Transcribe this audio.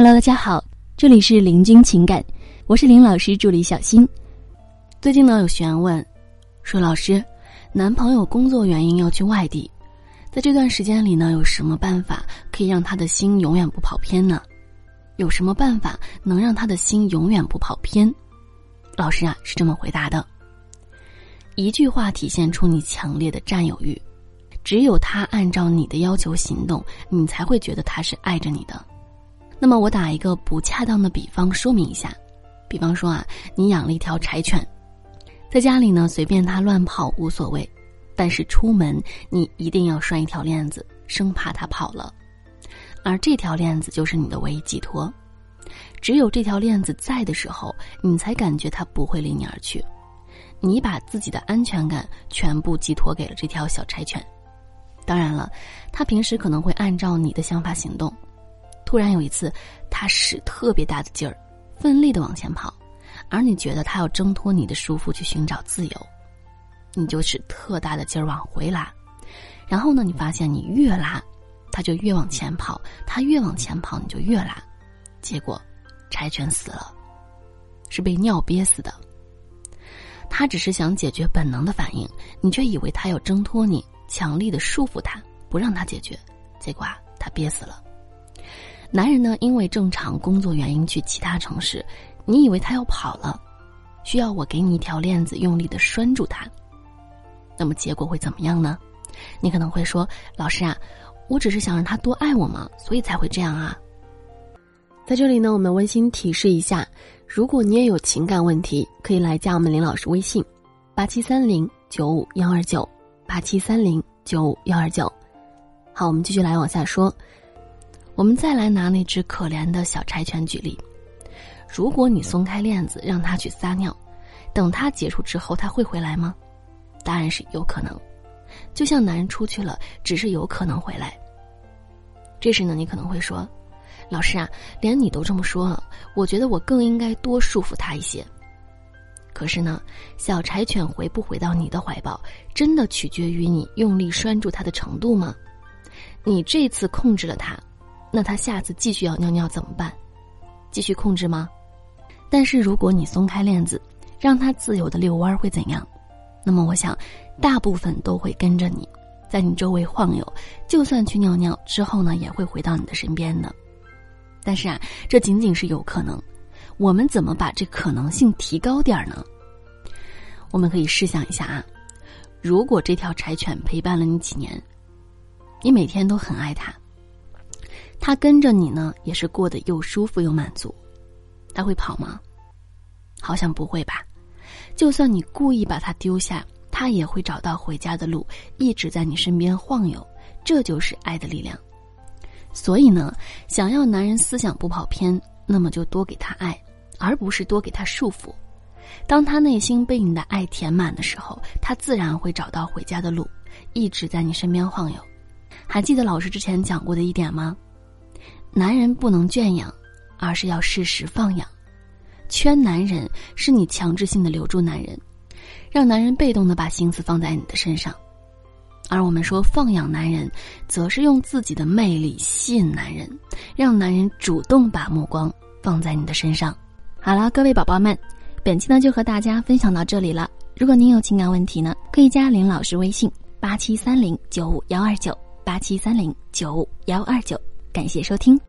Hello，大家好，这里是林君情感，我是林老师助理小新。最近呢，有学员问说：“老师，男朋友工作原因要去外地，在这段时间里呢，有什么办法可以让他的心永远不跑偏呢？有什么办法能让他的心永远不跑偏？”老师啊，是这么回答的：一句话体现出你强烈的占有欲，只有他按照你的要求行动，你才会觉得他是爱着你的。那么我打一个不恰当的比方说明一下，比方说啊，你养了一条柴犬，在家里呢随便它乱跑无所谓，但是出门你一定要拴一条链子，生怕它跑了，而这条链子就是你的唯一寄托，只有这条链子在的时候，你才感觉它不会离你而去，你把自己的安全感全部寄托给了这条小柴犬，当然了，它平时可能会按照你的想法行动。突然有一次，他使特别大的劲儿，奋力的往前跑，而你觉得他要挣脱你的束缚去寻找自由，你就使特大的劲儿往回拉，然后呢，你发现你越拉，他就越往前跑，他越往前跑，你就越拉，结果，柴犬死了，是被尿憋死的。他只是想解决本能的反应，你却以为他要挣脱你，强力的束缚他，不让他解决，结果啊，他憋死了。男人呢，因为正常工作原因去其他城市，你以为他要跑了，需要我给你一条链子，用力的拴住他。那么结果会怎么样呢？你可能会说：“老师啊，我只是想让他多爱我嘛，所以才会这样啊。”在这里呢，我们温馨提示一下：如果你也有情感问题，可以来加我们林老师微信：八七三零九五幺二九八七三零九五幺二九。好，我们继续来往下说。我们再来拿那只可怜的小柴犬举例，如果你松开链子让它去撒尿，等它结束之后，它会回来吗？答案是有可能。就像男人出去了，只是有可能回来。这时呢，你可能会说：“老师啊，连你都这么说了，我觉得我更应该多束缚他一些。”可是呢，小柴犬回不回到你的怀抱，真的取决于你用力拴住它的程度吗？你这次控制了它。那他下次继续要尿尿怎么办？继续控制吗？但是如果你松开链子，让他自由的遛弯会怎样？那么我想，大部分都会跟着你，在你周围晃悠，就算去尿尿之后呢，也会回到你的身边的。但是啊，这仅仅是有可能。我们怎么把这可能性提高点儿呢？我们可以试想一下啊，如果这条柴犬陪伴了你几年，你每天都很爱它。他跟着你呢，也是过得又舒服又满足。他会跑吗？好像不会吧。就算你故意把他丢下，他也会找到回家的路，一直在你身边晃悠。这就是爱的力量。所以呢，想要男人思想不跑偏，那么就多给他爱，而不是多给他束缚。当他内心被你的爱填满的时候，他自然会找到回家的路，一直在你身边晃悠。还记得老师之前讲过的一点吗？男人不能圈养，而是要适时放养。圈男人是你强制性的留住男人，让男人被动的把心思放在你的身上；而我们说放养男人，则是用自己的魅力吸引男人，让男人主动把目光放在你的身上。好了，各位宝宝们，本期呢就和大家分享到这里了。如果您有情感问题呢，可以加林老师微信：八七三零九五幺二九八七三零九五幺二九。感谢收听。